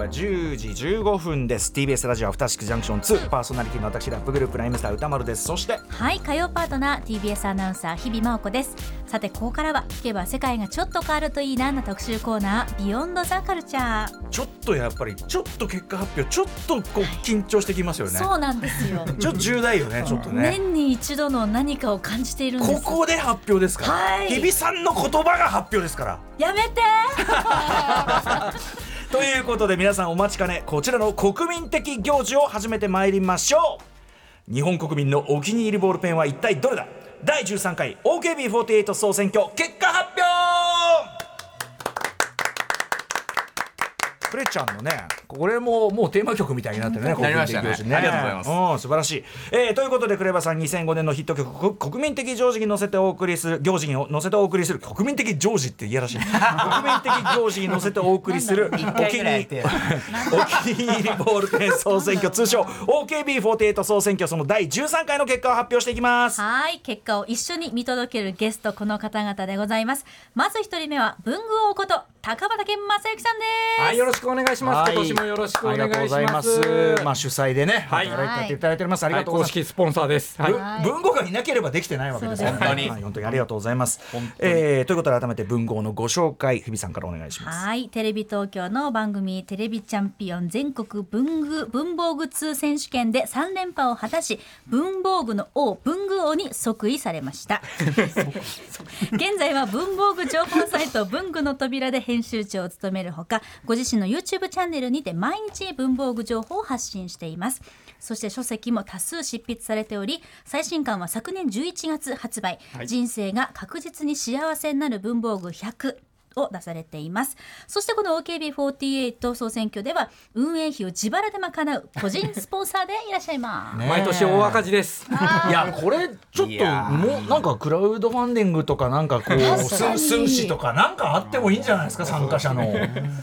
は10時15分です。TBS ラジオアフターシックスジャンクション2パーソナリティの私ラップグループライムスター歌丸です。そしてはい火曜パートナー TBS アナウンサー日々真央子です。さてここからは聞けば世界がちょっと変わるといいなな特集コーナービヨンドザカルチャー、ちょっとやっぱりちょっと結果発表ちょっとこう緊張してきますよね。そうなんですよ。ちょっと重大よねちょっとね。年に一度の何かを感じているんです。ここで発表ですから、はい。日比さんの言葉が発表ですから。やめて ということで皆さんお待ちかねこちらの国民的行事を始めてまいりましょう。日本国民のお気に入りボールペンは一体どれだ？第13回 OKB48 総選挙結果発表クレちゃんのね。これももうテーマ曲みたいになってるねなりましたね。国民的行事ありがとうございます。うん素晴らしい、えーということでクレバさん2005年のヒット曲こ国民的行事に乗せてお送りする行事 に乗せてお送りする国民的行事っていやらしい。国民的行事に乗せてお送りするお気に入り お気に入りボールペン総選挙通称 OKB48 総選挙その第13回の結果を発表していきます。はい結果を一緒に見届けるゲストこの方々でございます。まず一人目は文具王こと高畑正幸さんです。はい、よろしくお願いします。今年もよろしくお願いします。ありがとうございます。まあ主催でね、はい。働いていただいております、ありがとうございます。はい公式スポンサーです。はい。ぶ文豪がいなければできてないわけです本当に。はい。本当にありがとうございます。えーということで改めて文豪のご紹介日比さんからお願いします。はい。テレビ東京の番組テレビチャンピオン全国文具文房具通選手権で3連覇を果たし文房具の王文具王に即位されました。現在は文房具情報サイト文具の扉で編集長を務めるほかご自身の YouTube チャンネルにて毎日文房具情報を発信しています。そして書籍も多数執筆されており最新刊は昨年11月発売、人生が確実に幸せになる文房具100を出されています。そしてこの OKB48 総選挙では運営費を自腹で賄う個人スポンサーでいらっしゃいます、毎年大赤字です。いやこれちょっともうなんかクラウドファンディングとかなんかこうす寸志とかなんかあってもいいんじゃないですか参加者の。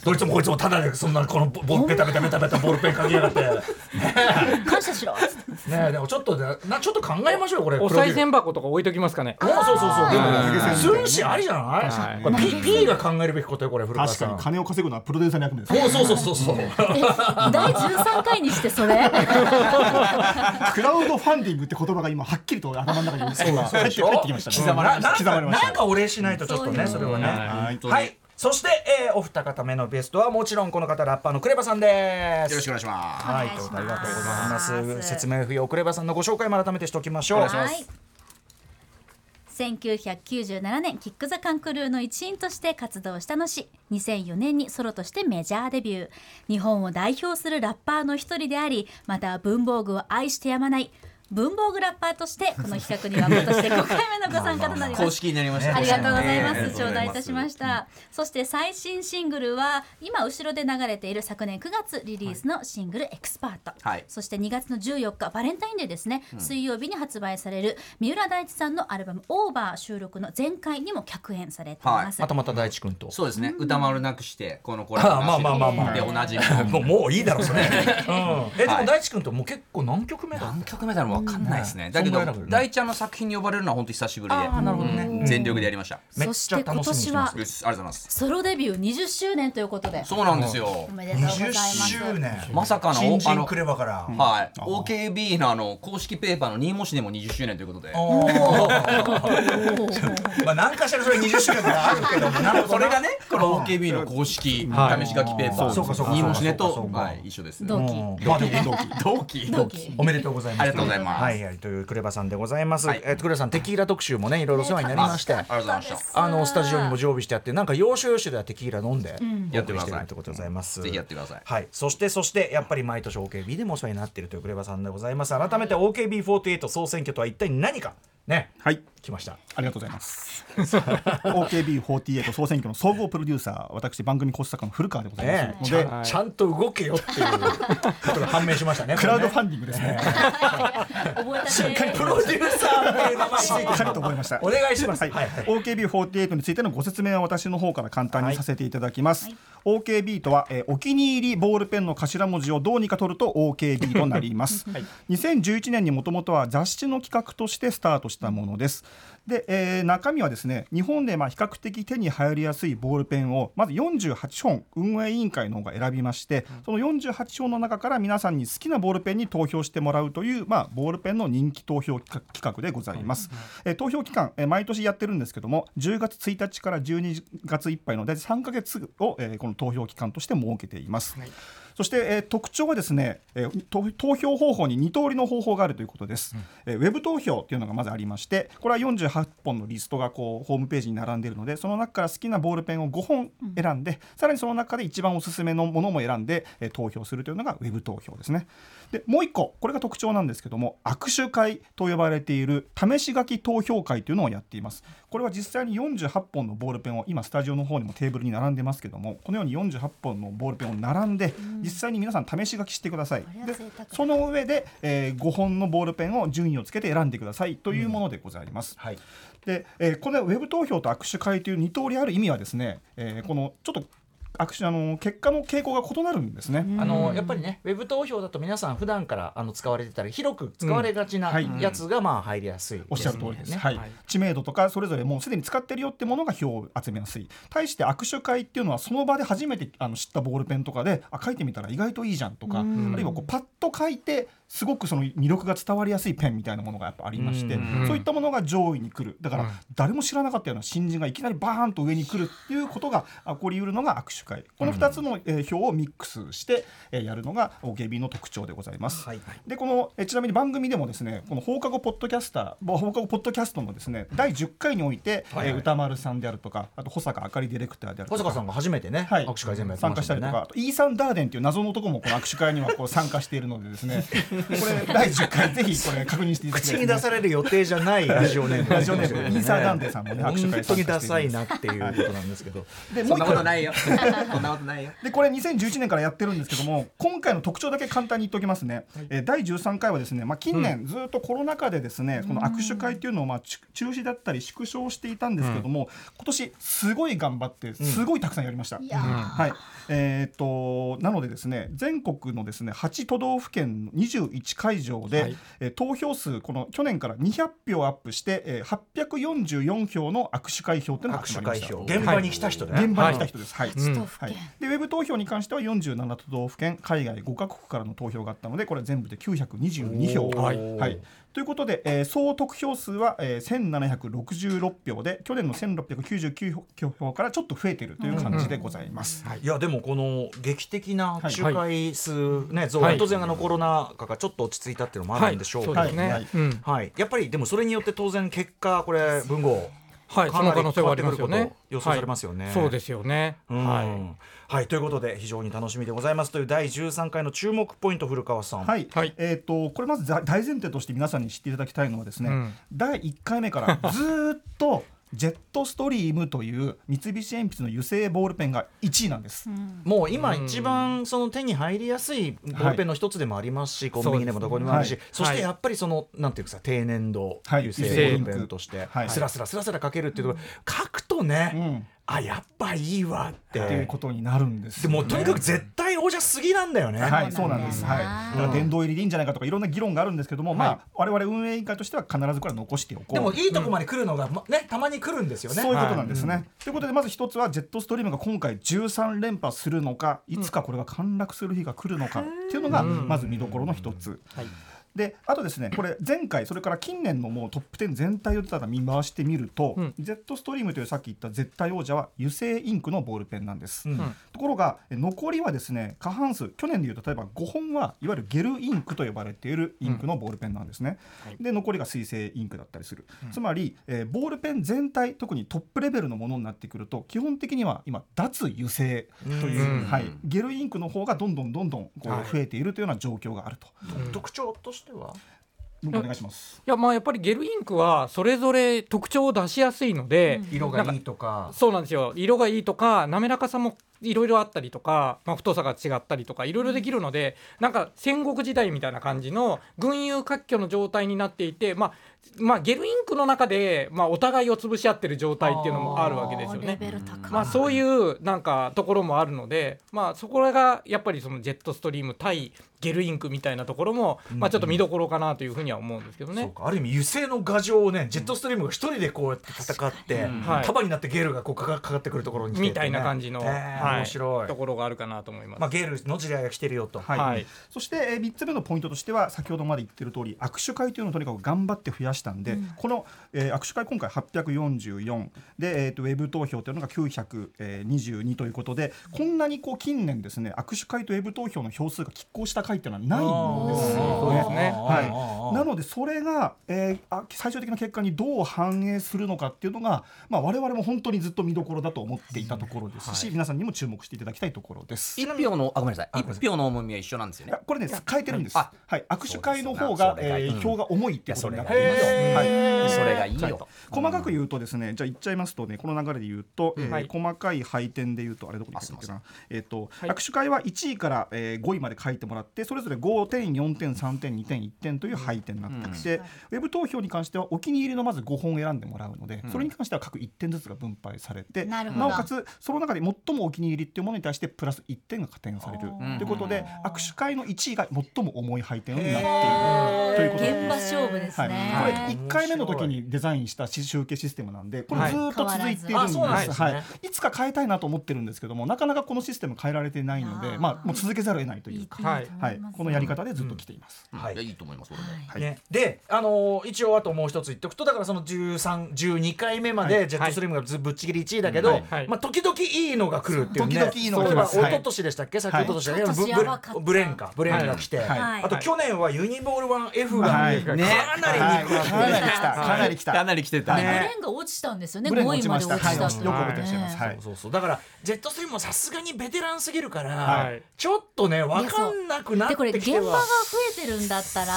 どいつもこいつもただでそんなこのボボベタベタベタベタボールペン書きやがって。ね感謝しろ。えねえでもちょっとでなちょっと考えましょうよこれ。お賽銭箱とか置いときますかね。おそうそうそう。でもはい寸志ありじゃない、はい。これ P, P が考えるべきことよこれ古川確さん。かに金を稼ぐのはプロデューサーの役目ですおそうそうそうそう第13回にしてそれ？クラウドファンディングって言葉が今はっきりと頭の中に入って入ってきました。ね刻まれました。刻まれました。なんかお礼しないとちょっとねそれはね。はい。はい。そして、えーお二方目のベストはもちろんこの方ラッパーのクレバさんです。よろしくお願いします。はい、ということでありがとうございます。す。説明不要クレバさんのご紹介も改めてしておきましょう。はい1997年キック・ザ・カンクルーの一員として活動したのし2004年にソロとしてメジャーデビュー。日本を代表するラッパーの一人でありまた文房具を愛してやまない文房具ラッパーとしてこの企画には今年で5回目のご参加となります公式になりましたありがとうございます。ね頂戴いたしました。そして最新シングルは今後ろで流れている昨年9月リリースのシングルエクスパート。はいそして2月の14日バレンタインデーですね、水曜日に発売される三浦大知さんのアルバムオーバー収録の前回にも客演されています。またまた大地君と。そうですね、歌丸なくしてこのコラあまあまあまあまあでおなじみもうもういいだろそれ。うん。えでも大地君ともう結構何曲目だ。何曲目だろう分かんないですね、だけど大ちゃんの作品に呼ばれるのは本当に久しぶりで。なるほどね。うん全力でやりました、めっそして今ちゃ楽しみにし年はます。よしありがとうございます。ソロデビュー20周年ということで。そうなんですよ。おめでとうございま20す。周年。まさかの新あの人クレバから。はい、OKB のあの公式ペーパーの新模試でも20周年ということで。まあ何かしらそれ20周年とかあるけども。なるほどなそれがねこの OKB の公式はい。試し書きペーパー、そうかそうか新模試ねと一緒です同期。同期。同期。おめでとうございます。ありがとうございますはいはいというクレバさんでございます、はい。えークレバさんテキーラ特集もねいろいろお世話になりまして、ありがとうございましたあのスタジオにも常備してあってなんか要所要所ではテキーラ飲んでやってくださいってことでございます。ぜひやってください。はい。そしてそしてやっぱり毎年 OKB でもお世話になっているというクレバさんでございます。改めて OKB48 総選挙とは一体何かね。はい。来ました。ありがとうございます。OKB48 総選挙の総合プロデューサー私番組講師作家の古川でございねます。ので、ちゃんちゃんと動けよっていうことが判明しましたね クラウドフこァンディングですね。覚えたてれねプロデューサーっていう名前しっかりと覚えました。お願いします。はい、はい。はい OKB48 についてのご説明は私の方から簡単にさせていただきます、OKB とは、えーお気に入りボールペンの頭文字をどうにか取ると OKB となります、2011年にもともとは雑誌の企画としてスタートしたものです。で、えー中身はですね日本でまあ比較的手に入りやすいボールペンをまず48本運営委員会の方が選びましてその48本の中から皆さんに好きなボールペンに投票してもらうという、まあ、ボールペンの人気投票企画でございます、えー投票期間、えー毎年やってるんですけども10月1日から12月いっぱいの大体3ヶ月を、えーこの投票期間として設けています、そして、えー特徴はですね、えー投投票方法に2通りの方法があるということです、えーウェブ投票というのがまずありましてこれは48本のリストがこうホームページに並んでいるのでその中から好きなボールペンを5本選んで、さらにその中で一番おすすめのものも選んで、えー投票するというのがウェブ投票ですねでもう一個これが特徴なんですけども握手会と呼ばれている試し書き投票会というのをやっています。これは実際に48本のボールペンを今スタジオの方にもテーブルに並んでますけどもこのように48本のボールペンを並んで、実際に皆さん試し書きしてください。でれは贅沢。その上で、え5本のボールペンを順位をつけて選んでくださいというものでございます、はい。で、えーこのウェブ投票と握手会という2通りある意味はですね、えーこのちょっとあの結果の傾向が異なるんですね。あのやっぱりねウェブ投票だと皆さん普段からあの使われてたり広く使われがちなやつがまあ入りやすい、おっしゃる通りです、ね。はい知名度とかそれぞれもうすでに使ってるよってものが票を集めやすい対して握手会っていうのはその場で初めてあの知ったボールペンとかであ書いてみたら意外といいじゃんとかあるいはこうパッと書いてすごくその魅力が伝わりやすいペンみたいなものがやっぱありましてそういったものが上位に来るだから誰も知らなかったような新人がいきなりバーンと上に来るっていうことが起こりうるのが握手会この2つのえー票をミックスしてえーやるのが OKB の特徴でございます。はい。でこのえちなみに番組でもですねこの放課後ポッドキャスターぼ放課後ポッドキャストのですね第10回において、歌丸さんであるとかあと保坂あかりディレクターであるとか小坂さんが初めてね、はい、握手会全部やって参加したりとか、あとイーサン・ダーデンっていう謎の男もこの握手会にはこう参加しているのでですね これ第10回ぜひこれ確認していただき口たいに出される予定じゃないラジオネーム。ラジオネーム。イーサーダンデさんもね握手会本当にダサいなっていうことなんですけど。でそんなこと個ないよ そんなことないよ。でこれ2011年からやってるんですけども今回の特徴だけ簡単に言っておきますね、えー第13回はですね、まあ、近年ずっとコロナ禍でですね、この握手会っていうのをまあち中止だったり縮小していたんですけども、今年すごい頑張ってすごいたくさんやりました。いやー。はい。えーっとなのでですね全国のですね8都道府県の21会場で、えー投票数この去年から200票アップして、えー844票の握手会票っていうのが現場に来た人でね、現場に来た人です。はい。都道府県。はい。でウェブ投票に関しては47都道府県海外5カ国からの投票があったのでこれ全部で922票。おー。はい。ということで、えー総得票数は、えー、1766票で去年の1699票からちょっと増えているという感じでございます。い。やでもこの劇的な握手会数ね、増当然あのコロナ禍がちょっと落ち着いたっていうのもあるんでしょうけど。ね、はい。うん。はい、やっぱりでもそれによって当然結果これ文豪はい、そかなりの可能性はありますよね。変わってくること予想されますよね。はい。そうですよね、うん。ははい、ということで非常に楽しみでございますという第13回の注目ポイント古川さん、はい、はい。えー、とこれまず大大前提として皆さんに知っていただきたいのはですね、うん。第1回目からずーっとジェットストリームという三菱鉛筆の油性ボールペンが1位なんです。もう今一番その手に入りやすいボールペンの一つでもありますし、コンビニでもどこにもあるし、はいそしてやっぱりそのなんていうかさ低粘度はい。油性ボールペンとしてはい。スラスラスラスラ書けるっていうところ書くとね、うんあやっぱいいわってっていうことになるんですね、もとにかく絶対王者すぎなんだよね。はい、そうなんです。はい。だから殿堂入りでいいんじゃないかとかいろんな議論があるんですけども、まあ我々運営委員会としては必ずこれは残しておこう。でもいいとこまで来るのが、まねたまに来るんですよね。そういうことなんですね。ということでまず一つはジェットストリームが今回13連覇するのかいつかこれが陥落する日が来るのかっていうのがまず見どころの一つ。であとですねこれ前回それから近年のもうトップ10全体をただ見回してみると、うん。Z ストリームというさっき言った絶対王者は油性インクのボールペンなんです、うん。ところがえ残りはですね過半数去年でいうと例えば5本はいわゆるゲルインクと呼ばれているインクのボールペンなんですね、で残りが水性インクだったりする、つまり、えーボールペン全体特にトップレベルのものになってくると基本的には今脱油性という、うん。はい、ゲルインクの方がどんどんどんどんこうはい。増えているというような状況があると、特徴としては？お願いします。いやまあやっぱりゲルインクはそれぞれ特徴を出しやすいので、色がいいとかそうなんですよ。色がいいとか滑らかさもいろいろあったりとか、まあ、太さが違ったりとかいろいろできるので、なんか戦国時代みたいな感じの群雄割拠の状態になっていて、まあまあ、ゲルインクの中で、まあ、お互いを潰し合ってる状態っていうのもあるわけですよレね。まあ、そういうなんかところもあるので、まあ、そこがやっぱりそのジェットストリーム対ゲルインクみたいなところも、まあ、ちょっと見どころかなというふうには思うんですけどね。ある意味油性の牙城をねジェットストリームが一人でこうやって戦って、はい。束になってゲルがこうかかかかってくるところにね。みたいな感じの、えー。はい面白い。ところがあるかなと思います。まあ、ゲルの時代が来てるよと、はい。はい。そして、えー、3つ目のポイントとしては先ほどまで言ってる通り握手会というのをとにかく頑張って増やしたんで、この、えー握手会今回844で、えー、とウェブ投票というのが922ということでこんなにこう近年ですね握手会とウェブ投票の票数が拮抗した会っていうのはないんですそうですね。はい、なのでそれが、えーあ最終的な結果にどう反映するのかっていうのが、まあ、我々も本当にずっと見どころだと思っていたところですし、皆さんにも注目していただきたいところです。一票のあごめんなさい。一票の重みは一緒なんですよね。これね変えてるんです。あはい、握手会の方が、えーうん票が重いってことになってます。それがいいはい。それがいいよ。細かく言うとですね、じゃあ言っちゃいますとね、この流れで言うと、細かい配点で言うと、あれどこに書えっ、と、はい握手会は1位から、えー5位まで書いてもらって、それぞれ5点、4点、3点、2点、1点という配点になっていて、ウェブ投票に関してはお気に入りのまず5本選んでもらうので、それに関しては各1点ずつが分配されて、なおかつその中で最もお気に入りっていうものに対してプラス1点が加点されるということで、握手会の1位が最も重い配点になっている。ということで。現場勝負ですはい、ね。これ1回目の時にデザインした集計システムなんでこれずーっと続いているんです,、はいあそうなんですね。はい、いつか変えたいなと思ってるんですけどもなかなかこのシステム変えられていないのでまあ、もう続けざるを得ないというか、はい。はい、このやり方でずっと来ています。はい。いやいいと思いますはい。ね、で、あのー一応あともう一つ言っておくとだからその13、12回目までジェットストリームがずぶっちぎり1位だけど、はい。はい。まあ、時々いいのが来るっていうね。時々いいのが来ます。はい。一昨年でしたっけ、先ほどとしたった。ブブレンか。ブレンが来て、あと去年はユニボール 1F が、はい。かね。なりかなり来た。かなり来た、かなり来てた。ブねレンが落ちたんですよね。ブレン5が落ちました。位まで落ちたよく覚えてらっしゃいます、はい。そうそうそう。だからジェットストリームもさすがにベテランすぎるから、はい。ちょっとね分かんなくなっでこれてきては。現場が増えてるんだったら。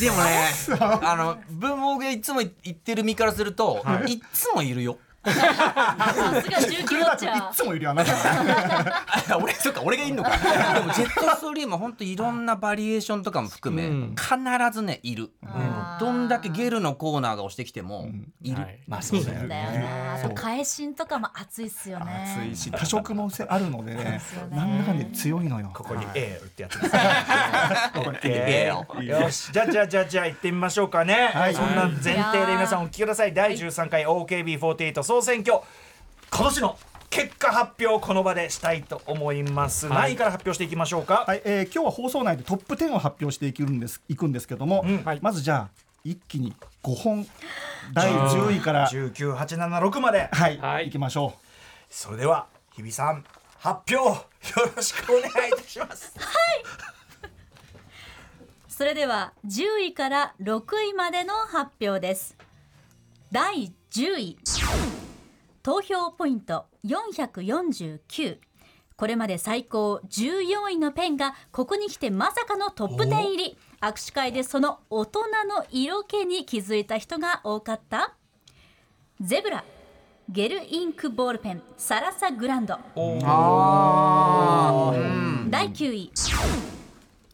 でもねあの文房具屋いつも言ってる身からすると、い、つもいるよさすが重機クレダ君いつもいるよあな俺そっか俺がいんのか。でもジェットストリームは本当いろんなバリエーションとかも含め、うん。必ずねいる、あーどんだけゲルのコーナーが押してきてもいる、はいまあそうだよだよな。あと返しとかも熱いっすよね。熱いし多色もせあるのでねなんだかんだで強いのよ。ここに A 打ってやつです ここに A よし。じゃあじゃあじゃあじゃあ行ってみましょうかね、はい。そんな前提で皆さんお聞きください。第13回 OKB48 総選挙今年の結果発表この場でしたいと思います、はい。何位から発表していきましょうか、はい、えー今日は放送内でトップ10を発表していくんですいくんですけども、うん。はい。まずじゃあ一気に5本第10位から。19876まで。はい、はい。い、きましょそれでは日比さん発表よろしくお願いいたします。それでは10位から6位までの発表です。第10位投票ポイント449これまで最高14位のペンがここに来てまさかのトップ10入り。握手会でその大人の色気に気づいた人が多かった。ゼブラゲルインクボールペンサラサグランド。第9位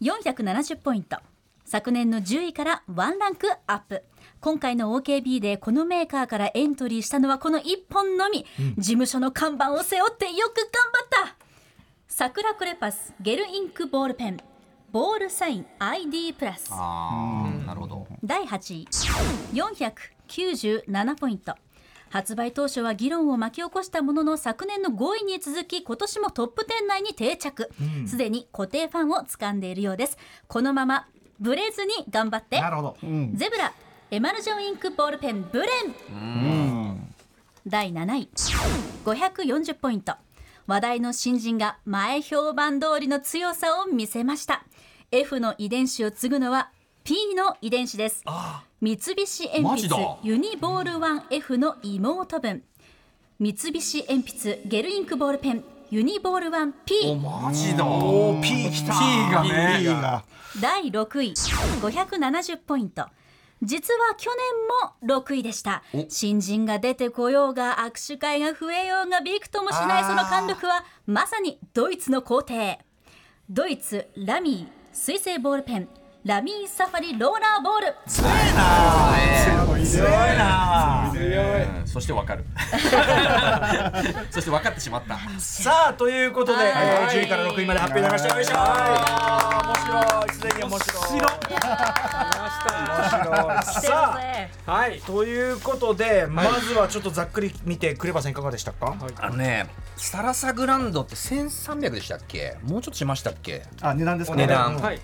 470ポイント。昨年の10位からワンランクアップ今回の OKB でこのメーカーからエントリーしたのはこの1本のみ、事務所の看板を背負ってよく頑張った。桜クレパスゲルインクボールペン。ボールサイン ID プラス。ああなるほど。第8位。497ポイント。発売当初は議論を巻き起こしたものの昨年の5位に続き今年もトップ10内に定着。すで、に固定ファンを掴んでいるようです。このままブレずに頑張って。なるほど。うん。ゼブラエマルジョンインクボールペンブレン。第7位。540ポイント。話題の新人が前評判通りの強さを見せました。F の遺伝子を継ぐのは P の遺伝子です。三菱鉛筆ユニボール 1F の妹分。三菱鉛筆ゲルインクボールペン。ユニボール 1P マジだ。おー P きた。P がね。第6位。570ポイント実は去年も6位でした。新人が出てこようが握手会が増えようがびくともしないその貫禄はまさにドイツの皇帝。ドイツラミー水性ボールペンラミーサファリローラーボール。強いなうんそしてわかる。そして分かってしまった。さあということで、はい。えー10位から6位まで発表になりました。よいしょ。ー面白い。すでに面白い。面白さあぜはい。とい。うことで、まずはちょっとざっくり見てクレバさんい。かがでしたか、あのねサラサグランドって1300でしたっけもうちょっとしましたっけあ値段ですか値段はい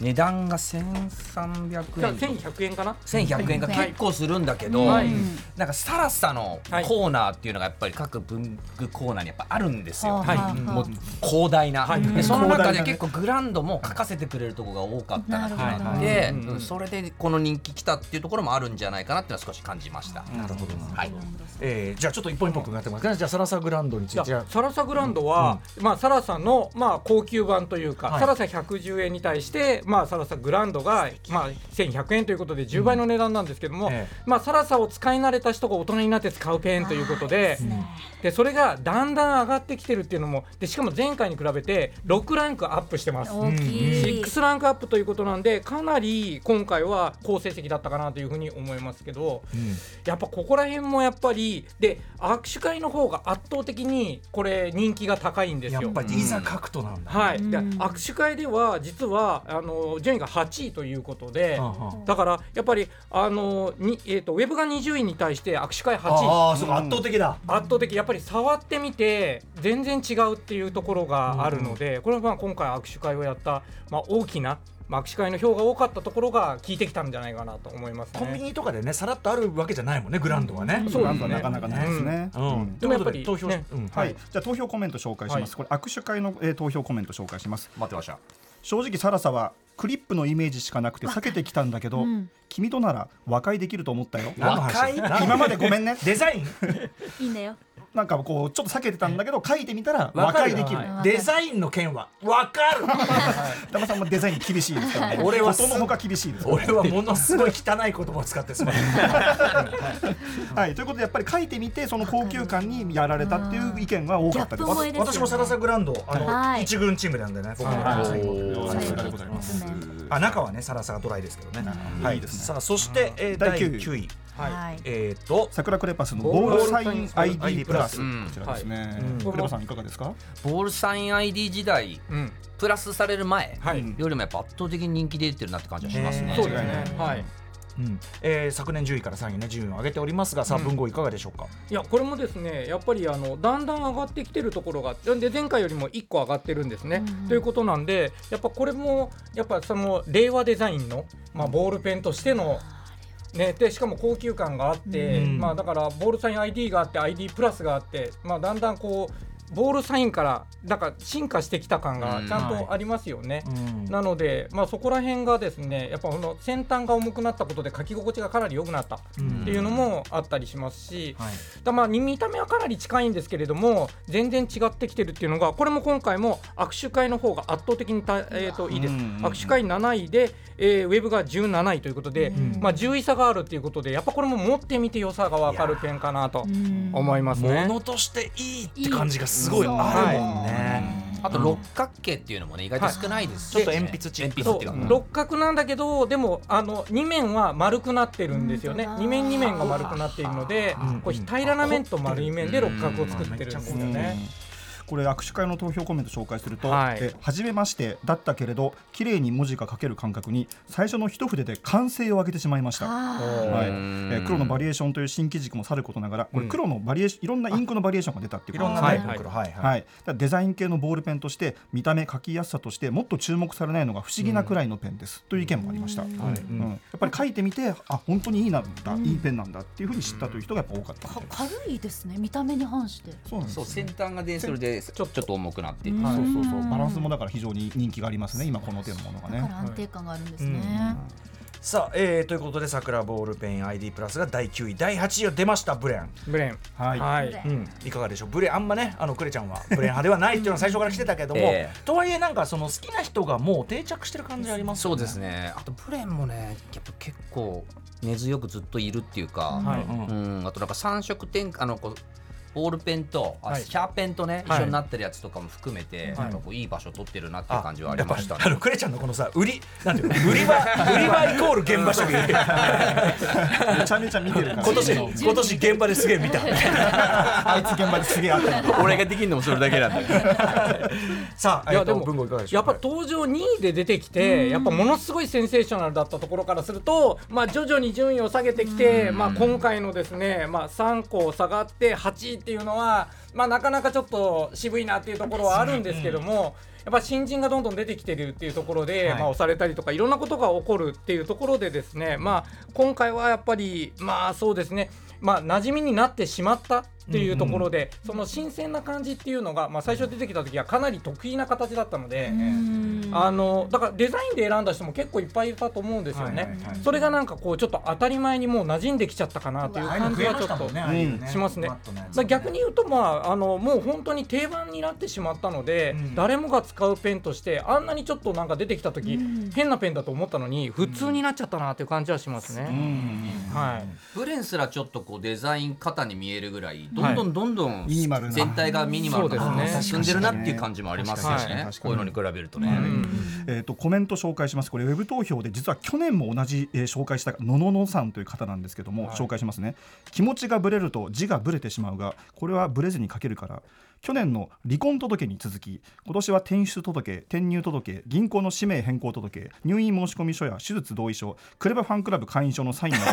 値段が1300じゃあ円1100円かな？1100円が結構するんだけど、はい。なんかサラサのはい。コーナーっていうのがやっぱり各文具コーナーにやっぱあるんですよ、はい。もう広大な、はい。でその中で結構グランドも書かせてくれるところが多かった。なってそれでこの人気来たっていうところもあるんじゃないかなっていうのは少し感じました、なるほど。な、はい、えーじゃあちょっと一本一本伺ってますかじゃあサラサグランドについてじじゃゃあサラサグランドは、まあ、サラサの、まあ、高級版というか、はい。サラサ110円に対して、まあ、サラサグランドが、まあ、1100円ということで10倍の値段なんですけども、えまあ、サラサを使い慣れた人が大人になって使うペンということででそれがだんだん上がってきてるっていうのもでしかも前回に比べて6ランクアップしてます。大きい。6ランクアップということなんでかなり今回は好成績だったかなというふうに思いますけど、やっぱここら辺もやっぱりで握手会の方が圧倒的にこれ人気が高いんですよ。やっぱりいざ書くとなんだ、はい、でうん。握手会では実はあの順位が8位ということで、だからやっぱりあのに、えー、とウェブが20位に対して握手会8位。ああそ圧倒的だ、圧倒的やっぱり触ってみて全然違うっていうところがあるので、これはまあ今回握手会をやった、まあ、大きな、まあ、握手会の票が多かったところが効いてきたんじゃないかなと思いますコンビね。ニとかでねさらっとあるわけじゃないもんねグランドはね、そうですねなんとなかなかないですね。うん。うん。ででもやっぱり投票、ねうん。はい、じゃあ投票コメント紹介します。これ握手会の、えー投票コメント紹介します。待ってました。正直サラサはクリップのイメージしかなくて避けてきたんだけど、君となら和解できると思ったよ。何の話？何の今までごめんね。デザイン？いいんだよなんかこうちょっと避けてたんだけど書いてみたら和わかる。解できる。はい。デザインの件は。わかる。玉さんもデザイン厳しいですからね。俺はことのほか厳しいです。俺はものすごい汚い言葉を使ってすまんはい、ということでやっぱり書いてみてその高級感にやられたっていう意見が多かったです。私もサラサグランドあはい。の一軍チームなんでね僕もさすがでござい。ますあ中はねサラサがドライですけどね。はい。い。いですね。さあそしてえー第第九位。9位はい。えっと桜クレパスのボールサイン ID プラス。こうん。ちらですね。うん。クレパさんいかがですか？ボールサイン ID 時代うん。プラスされる前はい。うんよりもやっぱ圧倒的に人気出てるなって感じはしますね。そうですね。はい。うん。えー昨年10位から3位にね順位を上げておりますがさあうん文豪いかがでしょうか？いやこれもですねやっぱりあのだんだん上がってきてるところがで前回よりも1個上がってるんですね。ということなんでやっぱこれもやっぱその令和デザインの、まあ、ボールペンとしてのね、でしかも高級感があって、うん。まあ、だからボールサイン ID があって ID プラスがあって、まあ、だんだんこうボールサインからなんか進化してきた感がちゃんとありますよね。なので、まあ、そこら辺がですねやっぱこの先端が重くなったことで書き心地がかなり良くなったっていうのもあったりしますし、はい。だまあ見た目はかなり近いんですけれども全然違ってきてるっていうのがこれも今回も握手会の方が圧倒的にた、えー、といいです。うん。握手会7位で、えーウェブが17位ということで、まあ、10位差があるっていうことでやっぱこれも持ってみて良さが分かるペンかなと思いますね。ものとしていいって感じがすごいあるもんね。あと六角形っていうのもね意外と少ないです。しちょっと鉛筆チック。そう鉛筆っていうか。六角なんだけどでもあの2面は丸くなってるんですよね。本当だ2面2面が丸くなっているのでうん。こう平らな面と丸い面で六角を作ってるんですよね。これ握手会の投票コメント紹介すると、はい。え初めましてだったけれど綺麗に文字が書ける感覚に最初の一筆で完成を上げてしまいました。はい、えー黒のバリエーションという新規軸もさることながらこれ黒のバリエーションいろんなインクのバリエーションが出たっていいうろんなことですね。はいはい。はい、だからデザイン系のボールペンとして見た目書きやすさとしてもっと注目されないのが不思議なくらいのペンです、という意見もありました、うん。やっぱり書いてみてあ本当にいいなんだ、いいペンなんだっていうふうに知ったという人がやっぱ多かった軽いですね見た目に反して。そうなんですそう先端がでそれでちょちょっと重くなって。るそうそうそう。バランスもだから非常に人気がありますね今この手のものがね。だから安定感があるんですね、さあ、えー、ということで桜ボールペン ID プラスが第9位第8位を出ましたブレン、ブレン。はい。はい。うん、いかがでしょう？ブレンあんまねあのクレちゃんは。ブレン派ではないっていうのは最初から来てたけども、えとはいえなんかその好きな人がもう定着してる感じありますよね。そうですね。あとブレンもねやっぱ結構根強くずっといるっていうか、はいうん、あとなんか3色点あのこうボールペンと、あはい。シャーペンとね、はい。一緒になってるやつとかも含めて、なんかこういい場所取ってるなっていう感じはありましたね。あのクレちゃんのこのさ売りなんていうの？売り場売り場イコール現場主義めちゃめちゃ見てるから。今年今年現場ですげえ見た。あいつ現場ですげえあった。の俺ができるのもそれだけなんで。さあ、えー、いやでもと文豪いかがでしょやっぱ登場2位で出てきてやっぱものすごいセンセーショナルだったところからすると、まあ、徐々に順位を下げてきて、まあ、今回のですね、まあ、3個下がって8位っていうのは、まあ、なかなかちょっと渋いなっていうところはあるんですけども。やっぱ新人がどんどん出てきてるっていうところで、はいまあ、押されたりとかいろんなことが起こるっていうところでですね、まあ、今回はやっぱりまあそうですねまあ馴染みになってしまったっていうところで、その新鮮な感じっていうのが、まあ、最初出てきた時はかなり得意な形だったので、あのだからデザインで選んだ人も結構いっぱいいたと思うんですよね、はいはいはいそれがなんかこうちょっと当たり前にもう馴染んできちゃったかなっていう感じはちょっと。んしますね。逆に言うと、まあ、あのもう本当に定番になってしまったので、誰もが使うペンとしてあんなにちょっとなんか出てきた時、変なペンだと思ったのに普通になっちゃったなっていう感じはしますね。はい、ブレンすらちょっとこうデザイン型に見えるぐらいどんどんどんどん全体がミニマルなそうですね。進んでるなっていう感じもありますよね。こういうのに比べるとね。えー、とコメント紹介します。これウェブ投票で実は去年も同じ、えー紹介したのののさんという方なんですけども、紹介しますね。気持ちがブレると字がブレてしまうがこれはブレずに書けるから去年の離婚届に続き今年は転出届転入届銀行の氏名変更届入院申込書や手術同意書クレバファンクラブ会員証のサインなど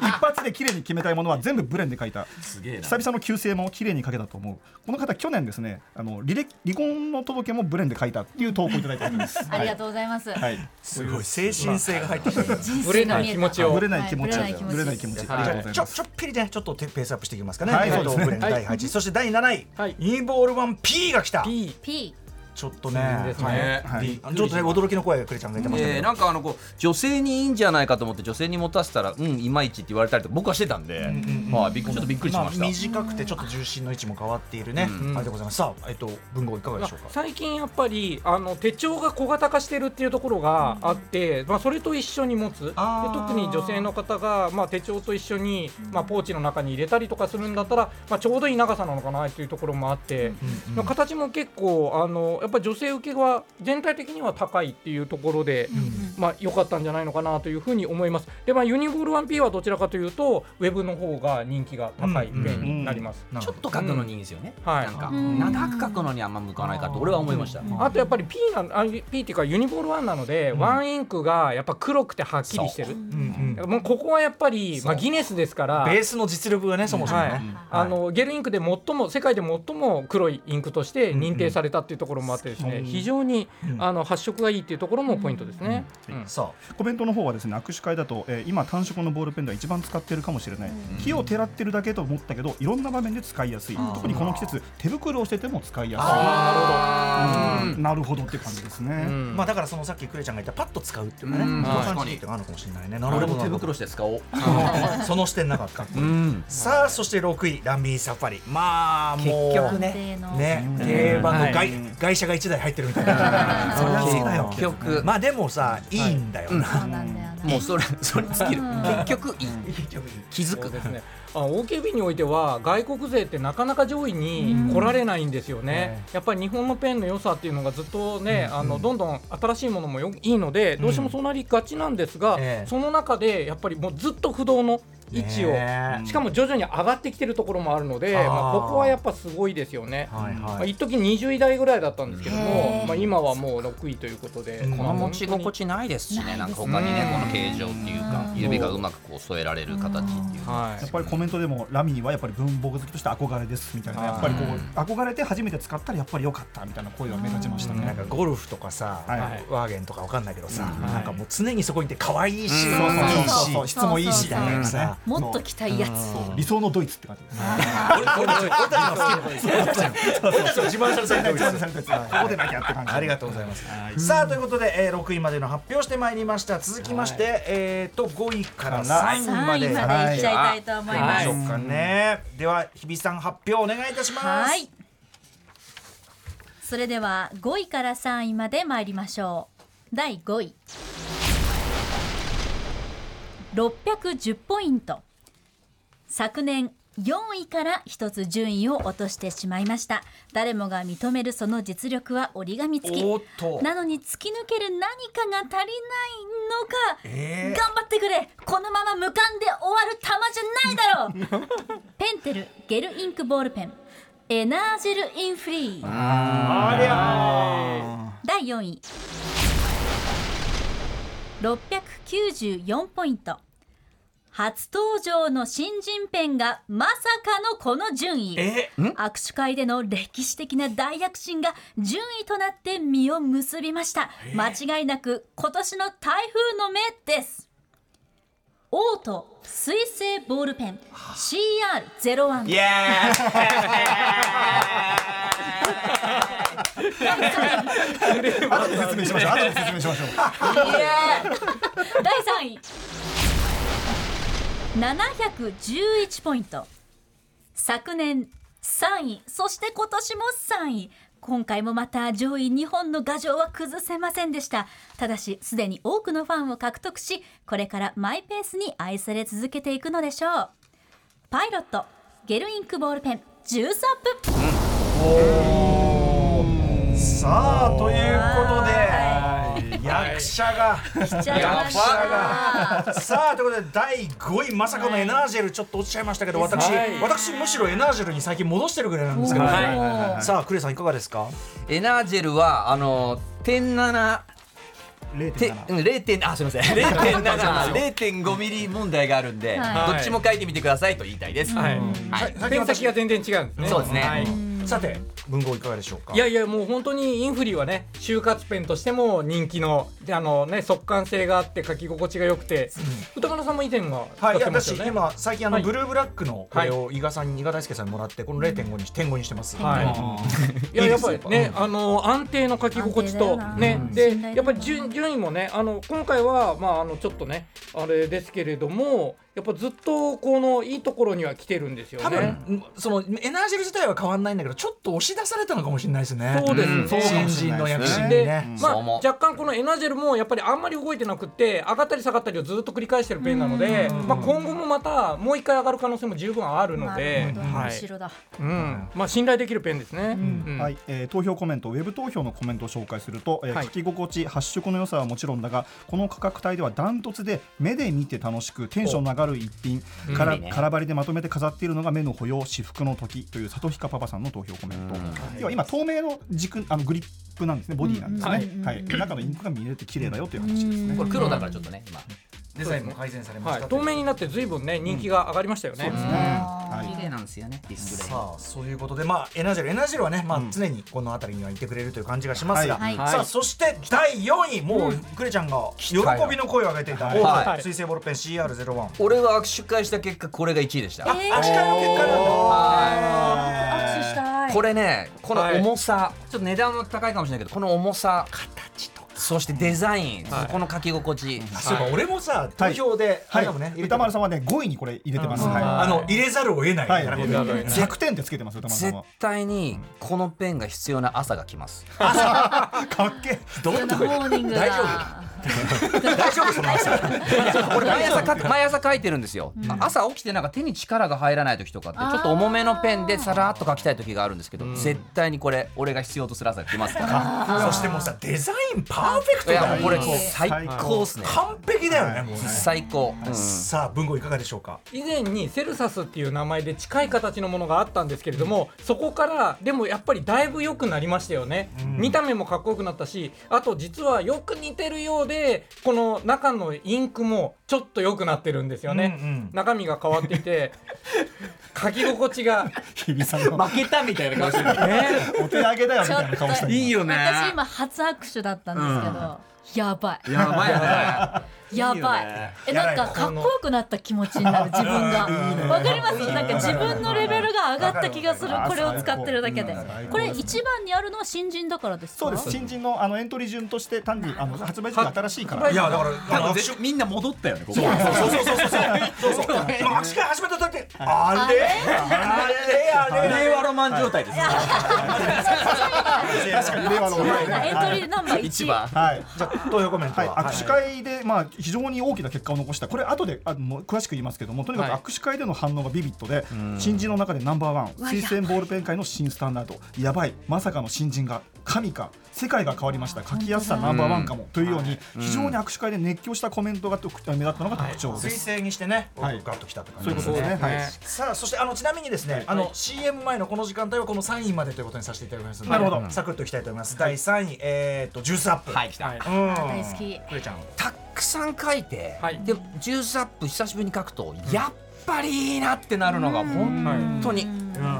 一発で綺麗に決めたいものは全部ブレンで書いた。すげえな。久々の旧姓も綺麗に書けたと思う。この方去年ですねあの履歴離婚の届もブレンで書いたっていう投稿いただいた方です。ありがとうございます、はい、はいすごい。精神性が入ってきてる。ぶれない気持ちを。ぶれない気持ち、はい。ぶれない気持ち、はいありがとうござい。ます。ちょっぴりねちょっとペースアップしていきますかね、はい。第8位、そして第7位、はい。イーボールワン P が来た。P P ちょっとね。ね。はい。ちょっとね驚きの声がクレちゃんが出てましたけど、えーなんかあのこう女性にいいんじゃないかと思って女性に持たせたらうんいまいちって言われたりとか僕はしてたんで、はいびっくりちょっとびっくりしました。あ、短くてちょっと重心の位置も変わっているね、うんありがとうございます。さあえっと文豪いかがでしょうか？最近やっぱりあの手帳が小型化してるっていうところがあって、まあ、それと一緒に持つ。で特に女性の方が、まあ、手帳と一緒に、まあ、ポーチの中に入れたりとかするんだったら、まあ、ちょうどいい長さなのかなっていうところもあって、まあ形も結構あのやっぱり女性受けは全体的には高いっていうところで、まあ良かったんじゃないのかなというふうに思います。でまあユニボール 1P はどちらかというとウェブの方が人気が高いペンになります。ちょっと書くのにいいんですよね。はい。なんかん。長く書くのにあんま向かないかと俺は思いました。あとやっぱり P なあ P っていうかユニボール1なので、ワンインクがやっぱ黒くてはっきりしてる。う。ん。うん。もうここはやっぱり、まあ、ギネスですからベースの実力がねそもそもね、はい。あのゲルインクで最も世界で最も黒いインクとして認定されたっていうところもあってですね、非常に、あの発色がいいっていうところもポイントですね。うん。さコメントの方はですね、握手会だと、えー今単色のボールペンでは一番使ってるかもしれない。木をてらってるだけと思ったけど、いろんな場面で使いやすい。特にこの季節、手袋をしてても使いやすい。うん。なるほどって感じですね。うん。まあだからそのさっきクレちゃんが言ったパッと使うっていうかね、うん。確かに。じってあるのかもしれないね。なるほ俺ど。も手袋して使おう。その視点なかった。うん。さあそして6位ラミーサファリ。まあもう結局ね。ね。定番の外,、外車が1台入ってるみたいな。そりゃそうだよ結局。まあでもさいいんだよな、そうなん。だよねもうそれそれ尽きる。結局いい。気づく。で。すね。あ OKB においては外国勢ってなかなか上位に来られないんですよね。やっぱり日本のペンの良さっていうのがずっとね、あのどんどん新しいものもよいいので、どうしてもそうなりがちなんですが、ええ。その中でやっぱりもうずっと不動の位置を、しかも徐々に上がってきてるところもあるのでまあ、ここはやっぱすごいですよね。はいまあ、はい一時20位台ぐらいだったんですけどもまあ、今はもう6位ということで、うん。この持ち心地ないですしねなんか他にねこの形状っていうか指がうまくこう添えられる形っていう。かはいやっぱりコメントでもラミーはやっぱり文房具好きとして憧れですみたいなやっぱりこう憧れて初めて使ったらやっぱり良かったみたいな声が目立ちましたね。なんかゴルフとかさ、はい。ワーゲンとかわかんないけどさ、ん。なんかもう常にそこにいて可愛いし、うん。いいしそうそう質もいいしそうそうそう。みたいなさもっと着たいやつ理想のドイツって感じ自慢されたここでなきゃって感じありがとうございます。さあということで、えー、6位までの発表してまいりました。続きまして、えー、と5位から3位3まで。位までいっちゃいたいと思いまはいしょうかね。では日比さん発表お願いいたします。はい。それでは5位から3位まで参りましょう。第5位。610ポイント。昨年4位から一つ順位を落としてしまいました。誰もが認めるその実力は折り紙付き。なのに突き抜ける何かが足りないのか、えー。頑張ってくれ。このまま無冠で終わる球じゃないだろう。ペンテルゲルインクボールペン。エナージェルインフリー。ありゃ第4位694ポイント。初登場の新人ペンがまさかのこの順位。え？握手会での歴史的な大躍進が順位となって実を結びました。間違いなく今年の台風の目ですオート水性ボールペン。CR01 イエ後で説明しましょう後で説明しましょう。第3位。711ポイント。昨年3位。そして今年も3位今回もまた上位2本の牙城は崩せませんでした。ただしすでに多くのファンを獲得しこれからマイペースに愛され続けていくのでしょう。パイロットゲルインクボールペン13分さあということで役者が。来ちゃいましたさあということで第5位まさかのエナージェル。ちょっと落ちちゃいましたけど私はい。私むしろエナージェルに最近戻してるぐらいなんですけど、はい。さあクレさんいかがですか？ーエナージェルはあの点7て0.7うん0点あすみません。0.7 0.5 ミリ問題があるんで、はい。どっちも書いてみてくださいと言いたいです。はい。はい。ペン先が全然違うんですね。そうですね。はいさて文豪いかがでしょうか？いやいやもう本当にインフリはね就活ペンとしても人気のであのね速乾性があって書き心地が良くて、歌丸さんも以前は使ってますよね。私今最近あの、はい。ブルーブラックのこれを伊賀さんに伊賀大輔さんにもらってこの0.5にし点5にしてます。はい。いややっぱりねあの安定の書き心地とねでやっぱり順順位もねあの今回はまああのちょっとねあれですけれどもやっぱずっとこのいいところには来てるんですよ多ね。分そのエナージェル自体は変わんないんだけどちょっと押し出されたのかもしれないですね。そうです。ねうん。新人の躍進にでね。まあ、若干このエナジェルもやっぱりあんまり動いてなくって上がったり下がったりをずっと繰り返してるペンなので、まあ、今後もまたもう一回上がる可能性も十分あるので、なるほどはい。後ろだ。うん。まあ、信頼できるペンですね。うん。はい、えー投票コメントウェブ投票のコメントを紹介すると、えーはい書き心地発色の良さはもちろんだがこの価格帯ではダントツで目で見て楽しくテンションの上がる一品からいいね。空張りでまとめて飾っているのが目の保養至福の時という里彦パパさんの投票コメント、要は今透明の軸あのグリップなんですねボディなんですね、はい。中のインクが見えて綺麗だよという話ですね、これ黒だからちょっとね今デザインも改善されました。はい、透明になって随分ね人気が上がりましたよね。はい。綺麗なんですよねディスプレイ。さあそういうことでまあエナージェル。エナージェルはねまあ常にこの辺りにはいてくれるという感じがしますが、はい。さあそして第4位もうクレちゃんが喜びの声を上げていた、はい。オーはい。ト水性ボールペン CR01。俺は握手会した結果これが1位でした、えーあ、司会の結果なんだ。握手したい。これねこのはい。重さ、ちょっと値段も高いかもしれないけどこの重さ形とかそしてデザイン、はい。この書き心地、そういえば俺もさ投票で、あはい。ね、歌丸さんはね5位にこれ入れてます、はい。あの入れざるを得ない、はい、なるほど100点ってつけてます歌丸さん絶は対にこのペンが必要な朝が来ます。かっけえ。モーニングだ大丈大丈夫その朝。俺毎朝か毎朝書いてるんですよ、あ朝起きてなんか手に力が入らない時とかってちょっと重めのペンでさらっと書きたい時があるんですけど、絶対にこれ俺が必要とする朝来ますから。そしてもうさデザインパーフェクトいやだよもうこれ最高っすね。完璧だよねもうね。最高、うん。さあ文豪いかがでしょうか？以前にセルサスっていう名前で近い形のものがあったんですけれども、そこからでもやっぱりだいぶ良くなりましたよね、見た目もかっこよくなったしあと実はよく似てるようでこの中のインクもちょっと良くなってるんですよね、うんうん。中身が変わっていて 書き心地が日比さんの。負けたみたいな顔してる。お手上げだよみたいな顔したいいよね私今初握手だったんですけど、やばい。やばいよねやばい。えなんかかっこよくなった気持ちになる自分が。わかります？なんか自分のレベルが上がった気がする。これを使ってるだけで。これ一番にあるのは新人だからですか？そうです。新人のあのエントリー順として単にあの発売時期が新しいから。いやだからみんな戻ったよねここ。そうそうそうそう。そうそうそう。今握手会始めた時あれ？あれ？あれ？令和ロマン状態です確かに令和のエントリーナンバー1一番はいじゃあ投票コメントはい、は握手会で、まあ、非常に大きな結果を残した。これ後であの詳しく言いますけどもとにかくはい握手会での反応がビビッドで、新人の中でナンバーワン。推薦ボールペン界の新スタンダード。やばい。まさかの新人が神か世界が変わりました。書きやすさナンバーワンかも。というように非常に握手会で熱狂したコメントが特目立ったのが特徴です。推薦にしてねはい。ガッときたって感そういうじですねことですね。はい。さあそしてあのちなみにですね、あの CM 前のこの時間帯はこの3位までということにさせていただきますのでなるほど。サクッといきたいと思います、第3位えー、とジュースアップ。はい。来たはい。うん大好き。クレちゃん。たくさん書いて、はい。でジュースアップ久しぶりに書くと、やっぱりいいなってなるのが本当に、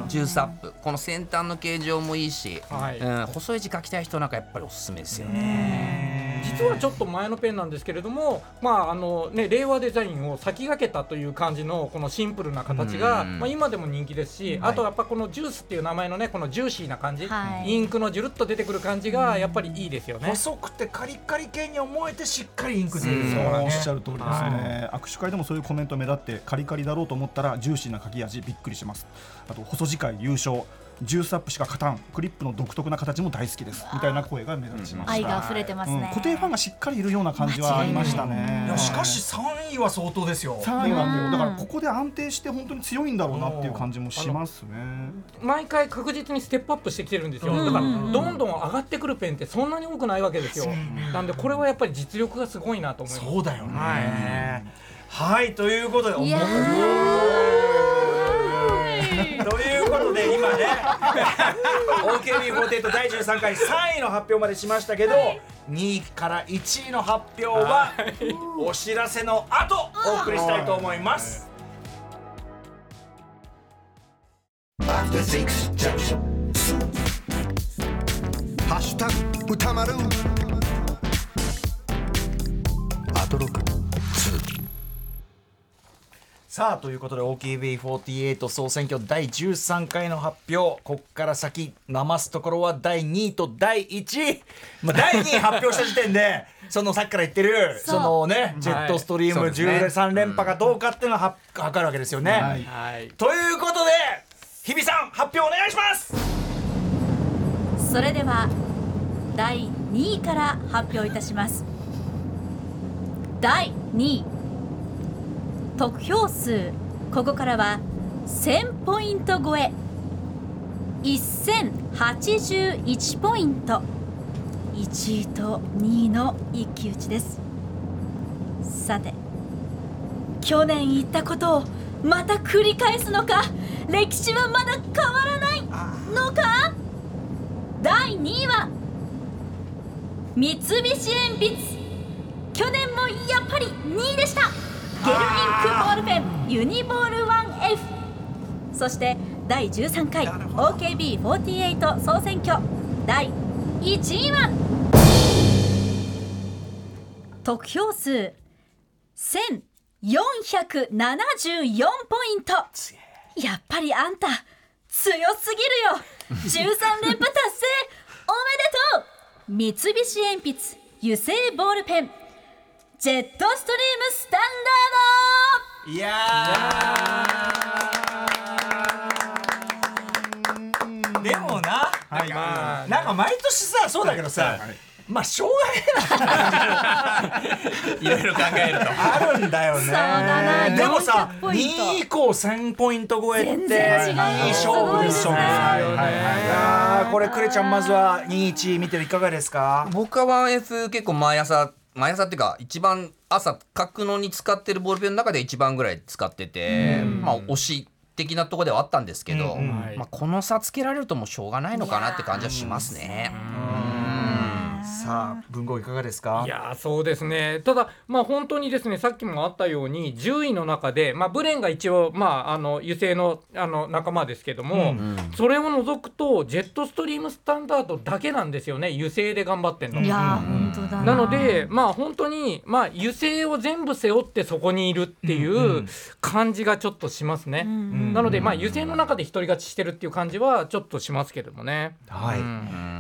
ジュースアップ。この先端の形状もいいし、はい。うん、細い字書きたい人なんかやっぱりおすすめですよね。実はちょっと前のペンなんですけれども、まああのね、令和デザインを先駆けたという感じのこのシンプルな形が、うん。まあ、今でも人気ですし、あとやっぱこのジュースっていう名前のねこのジューシーな感じ、はい。インクのジュルッと出てくる感じがやっぱりいいですよね。細くてカリカリ系に思えてしっかりインク出るうん。そうおっしゃる通りですね、握手会でもそういうコメント目立ってカリカリだろうと思ったらジューシーな書き味びっくりします。あと細字界優勝ジュースアップしか勝たん。クリップの独特な形も大好きです。みたいな声が目立ちました、愛が溢れてますうん。ね固定ファンがしっかりいるような感じはありましたね。いやしかし3位は相当ですよ。3位なんだよだからここで安定して本当に強いんだろうなっていう感じもしますね毎回確実にステップアップしてきてるんですよ、だからどんどん上がってくるペンってそんなに多くないわけですよ、なんでこれはやっぱり実力がすごいなと思いますそうだよねはい、ということでいやということで今ね OKB48 第13回3位の発表までしましたけど、2位から1位の発表はお知らせの後お送りしたいと思います。ハッシュタグ歌丸さあということで OKB48 総選挙第13回の発表。こっから先余すところは第2位と第1位、まあ、第2位発表した時点で そのさっきから言ってるそのねジェットストリームそうですね。13連覇かどうかっていうのはは測るわけですよね。はい。はい。ということで日比さん発表お願いします。それでは第2位から発表いたします。第2位得票数。ここからは1000ポイント超え。1081ポイント。1位と2位の一騎打ちです。さて去年言ったことをまた繰り返すのか？歴史はまだ変わらないのか？第2位は三菱鉛筆。去年もやっぱり2位でした。ゲルインクボールペンユニボール 1F そして第13回 OKB48 総選挙。第1位は得票数1474ポイント。やっぱりあんた強すぎるよ。13連覇達成。おめでとう。三菱鉛筆油性ボールペン。ジェットストリームスタンダード。いやー。でもな、まあなんか毎年さそうだけどさ、まあしょうがいろいろ考えると。ないあるんだよね。そうだな。でもさ400ポイント。2位以降1000ポイント超えって全然違い。いい勝負ですよね。はい。はい。はい。い。やーこれクレちゃんまずは2 1見てい。かがですか僕は 1F 結構毎朝毎朝っていうか一番朝書くのに使ってるボールペンの中で一番ぐらい使っててまあ推し的なところではあったんですけど、うんうん。まあ、この差つけられるともうしょうがないのかなって感じはしますね。さあ文豪いかがですか？いやーそうですね。ただまあ本当にですねさっきもあったように10位の中で、まあ、ブレンが一応、まあ、あの油性のあの仲間ですけども、それを除くとジェットストリームスタンダードだけなんですよね。油性で頑張ってんの。いやー本当だな。のでまあ本当にまあ油性を全部背負ってそこにいるっていう感じがちょっとしますね。なのでまあ油性の中で独り勝ちしてるっていう感じはちょっとしますけどもね。は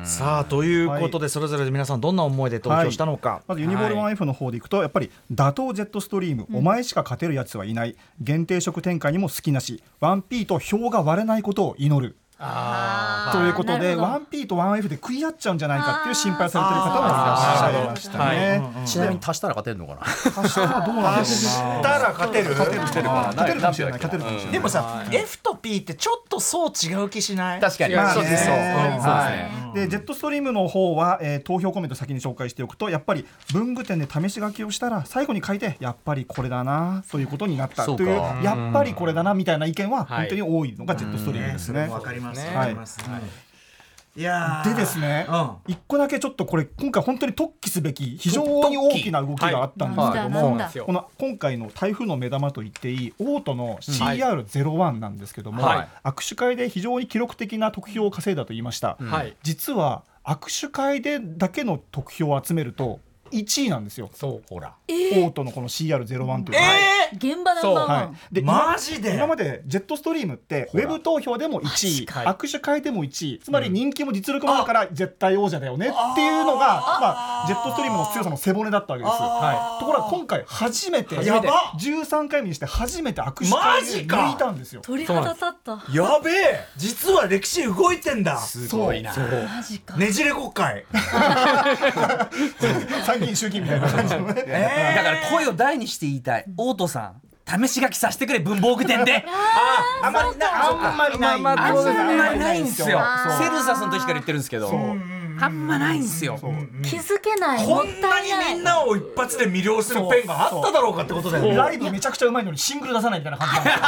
い、さあということで、それぞれ皆さんどんな思いで投票したのか、まずユニボール 1F の方でいくと、やっぱり打倒ジェットストリーム、お前しか勝てるやつはいない。限定色展開にも好きなし。1P と票が割れないことを祈る。あということでなるほど。1P と 1F で食い合っちゃうんじゃないかっていう心配されてる方もいらっしゃいましたね。ちなみに足したら勝てるのかな？明日はどうなんでしたら勝てる勝てるから勝てるかもしれない。勝てるかもしれない。でもさ、F と P ってちょっとそう違う気しない？確かに、まあね。そうですそですはね。いでジェットストリームの方は、えー投票コメント先に紹介しておくとやっぱり文具店で試し書きをしたら最後に書いてやっぱりこれだな。ということになったというやっぱりこれだなみたいな意見ははい本当に多いのがジェットストリームですね。わかりますます、はい、い。やー。でですね、うん。一個だけちょっとこれ今回本当に突起すべき非常に大きな動きがあったんですけども、はい。なんだこの今回の台風の目玉と言っていいオートの CR01 なんですけども、はい。握手会で非常に記録的な得票を稼いだと言いました、はい。実は握手会でだけの得票を集めると1位なんですよ。そうほら。オートのこの CR01 という。のは。え現場ナンバーワはンい、でマジで？今までジェットストリームってウェブ投票でも1位か握手会でも1位つまり人気も実力もあるから絶対王者だよねっていうのがまあ、ジェットストリームの強さの背骨だったわけです。はところが今回初めてやば13回目にして初めて握手マ会ジか。で抜いたんですよ。鳥肌立った。やべえ。実は歴史動いてんだ。そう。マジか。ねじれ国会 議院衆議院みたいな感じのね。えだから声を大にして言いたい大戸さん試し書きさせてくれ文房具店であんまりなあんまりない。まあまああんまりないんですよセルサスの時から言ってるんですけどあんまないんですよ。気づけない。こんなにみんなを一発で魅了するペンがあっただろうかってことだよね。ライブめちゃくちゃうまいのにシングル出さないみたいな感じ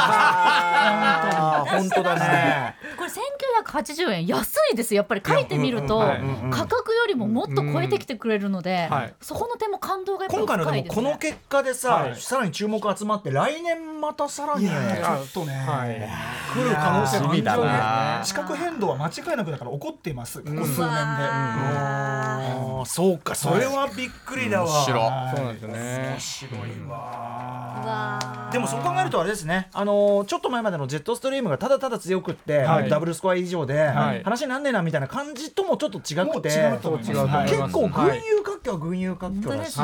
本当だね。これ1980円安いですやっぱり。書いてみるとはい。価格よりももっと超えてきてくれるのではい。そこの点も感動がやっぱ今回の深いですね。でもこの結果でさ、はい。さらに注目集まって来年またさらにちょっとね。はい。来る可能性も楽しみだな。地殻変動は間違いなくだから起こっています。ここ数年で、あーそうかそれはびっくりだわ、面白い。そうなんですよね。面白いわ。でもそう考えるとあれですね、あのーちょっと前までのジェットストリームがただただ強くって、はい。ダブルスコア以上で、はい。話になんねえなみたいな感じともちょっと違くてもう違うと思います。そう違うと思います。結構群はい雄割拠は群雄割拠だし、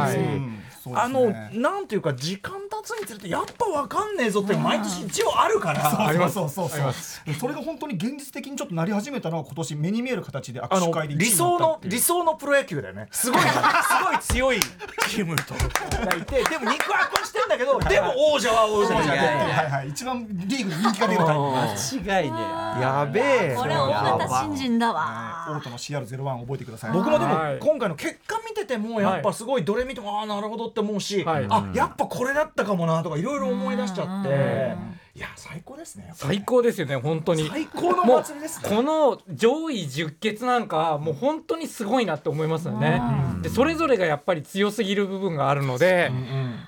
あのねなんていうか時間経つにつれてやっぱわかんねえぞって毎年一応あるから。あります。そうそうそうそれが本当に現実的にちょっとなり始めたのは今年目に見える形で握手会で理想の理想のプロ野球だよね。すごいすごい強い。チームと。がいてでも肉薄はしてんだけどでも王者は王者じゃいやいやねはいはい。一番リーグに人気が出るタイミング間違いねやべえ。これは大型新人だオわートの CR01 覚えてください。僕もでもはい今回の結果見ててもやっぱすごいどれ見てもああなるほどって思うし、はい。あやっぱこれだったかもなとかいろいろ思い出しちゃっていや最高ですね最高ですよね本当に。最高の祭りですね。この上位10決なんかもう本当にすごいなって思いますよね。でそれぞれがやっぱり強すぎる部分があるので、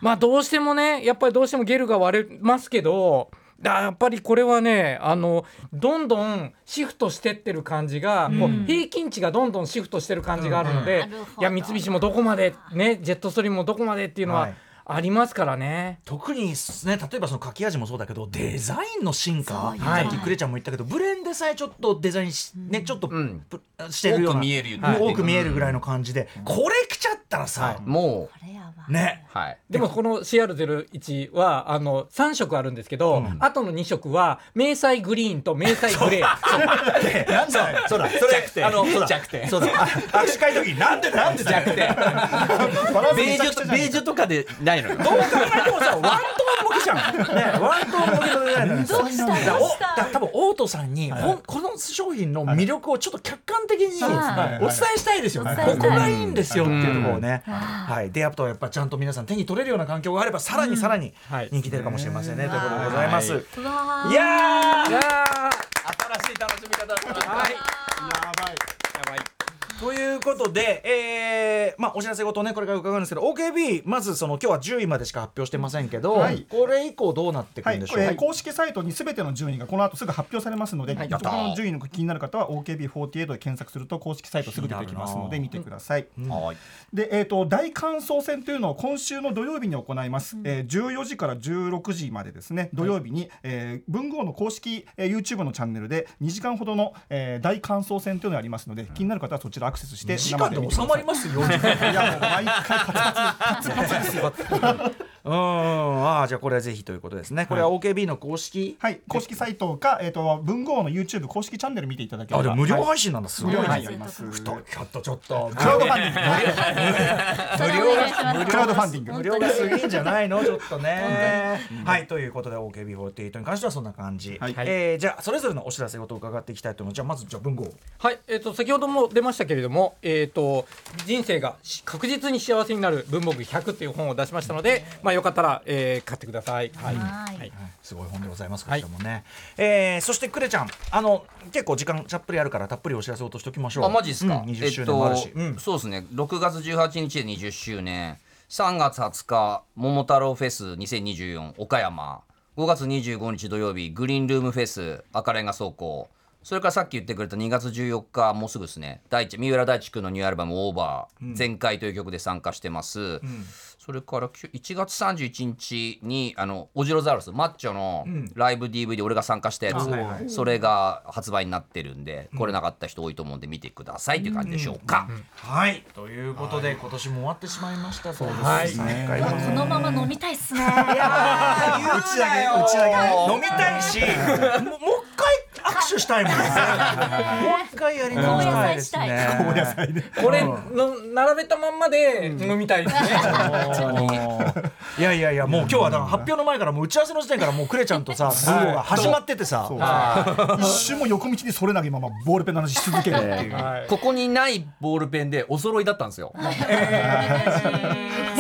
まあどうしてもねやっぱりどうしてもゲルが割れますけど。だやっぱりこれはねあのどんどんシフトしてってる感じが、こう平均値がどんどんシフトしてる感じがあるので、なるほどいや三菱もどこまでねジェットストリームもどこまでっていうのははいありますからね。特にね例えばその書き味もそうだけどデザインの進化さっきクレちゃんも言ったけどブレンでさえちょっとデザインし、ねちょっと、ん。ぷしてるような多く見えるよはい。多く見えるぐらいの感じで、これ来ちゃっったらさ、もこれやばね。うはい。でもこの CR01 はあの3色あるんですけど、あとの2色は迷彩グリーンと迷彩グレー。なんそうだそれ弱点。そう握手会の時に。なんでなんで弱点。ベージュとかでないのよ。どう考えてもさワントーン向きじゃん。ねワントーン向きのデザインなのよどうした？だからおどうした？だから多分オートさんに、ほんこの商品の魅力をちょっと客観的にはい。お伝えしたいですよ。ね、はい。ここがいいんですよっていうところをね、はい、であとはやっぱちゃんと皆さん手に取れるような環境があればさらにさらにはい。人気出るかもしれませんね、ということでございます、はい。やー。いやー。新しい楽しみ方だった。なはいということで、えーまあ、お知らせごとねこれから伺うんですけど OKB まずその今日は10位までしか発表してませんけど、はい。これ以降どうなっていくはい、んでしょう、これ公式サイトにすべての順位がこの後すぐ発表されますので、はい。の順位の気になる方は OKB48 で検索すると公式サイトすぐ出てきますので見てください。はい。で、えー、と大感想戦というのを今週の土曜日に行います、えー14時から16時までですね。土曜日に、えー文豪の公式、えー YouTube のチャンネルで2時間ほどの、えー大感想戦というのがありますので気になる方はそちらアクセスして時間で収まりますよ。いやもう毎回カツカツカツカツですようん、ああ、じゃあこれはぜひということですね。これは OKB の公式。はい公式サイトか、えー、と文豪の YouTube 公式チャンネル見ていただけれあ、ばでも無料はい配信なんだ。すごい。無料配ね信ありますちょっとちょっと。クラウドファンディン それお願いしますクラウドファンディング無料が過ぎんじゃないの？ちょっとね。はいということで OKB48 に関してはそんな感じ。はいえーじゃあそれぞれのお知らせごと伺っていきたいと思います。じゃあまずじゃあ文豪。はい、えっ、と先ほども出ましたけれども、えっ、と人生がし確実に幸せになる文房具100っていう本を出しましたので、まあよかったら、えー買ってください。はい。はいはいすごい本でございます。こはいちらもね。えーそしてクレちゃん、あの結構時間たっぷりあるからたっぷりお知らせをとしておきましょう。あマジですか、うん20周年もあるし。えっとうんそうですね6月18日で20周年3月20日桃太郎フェス2024岡山5月25日土曜日グリーンルームフェス赤レンガ倉庫それからさっき言ってくれた2月14日もうすぐですね。大地三浦大知君のニューアルバム「オーバー、全開という曲で参加してます、それからきゅ1月31日にあのオジロザウルスマッチョのライブ DVD 俺が参加したやつ、はいはい。それが発売になってるんで来れなかった人多いと思うんで見てくださいという感じでしょうか、はい。ということで今年も終わってしまいました。そうですはい。ね。このまま飲みたいっすね。打ち上げ打ち上げ。飲みたいしももう一回握手したいもんね。もう一回やり直したい。ですね。お野菜でこれの並べたまんまで飲みたいですね。いやいやいやもう今日はだから発表の前からもう打ち合わせの時点からもうクレちゃんとさ文豪が始まっててさ一瞬も横道にそれなげままボールペンの話し続けるっていう。はい。ここにないボールペンでお揃いだったんですよ。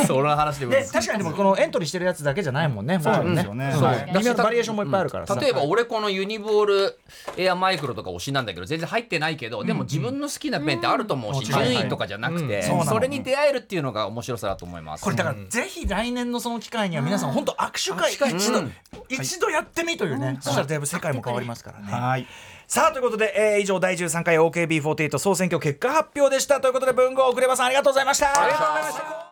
その話でで確かにでもこのエントリーしてるやつだけじゃないもんね。そうなんですよね。バリエーションもいっぱいあるからさ。例えば俺このユニボールエアマイクロとか推しなんだけど全然入ってないけどでも自分の好きなペンってあると思うしうん。順位とかじゃなくてそれに出会えるっていうのが面白さだと思います。これだからぜひ来年のその機会には皆さん本当握手会一度一度やってみというねそしたらだいぶ世界も変わりますからね。はい。さあということで、えー以上第13回 OKB48 総選挙結果発表でした。ということで文豪遅ればさんありがとうございました。ありがとうございました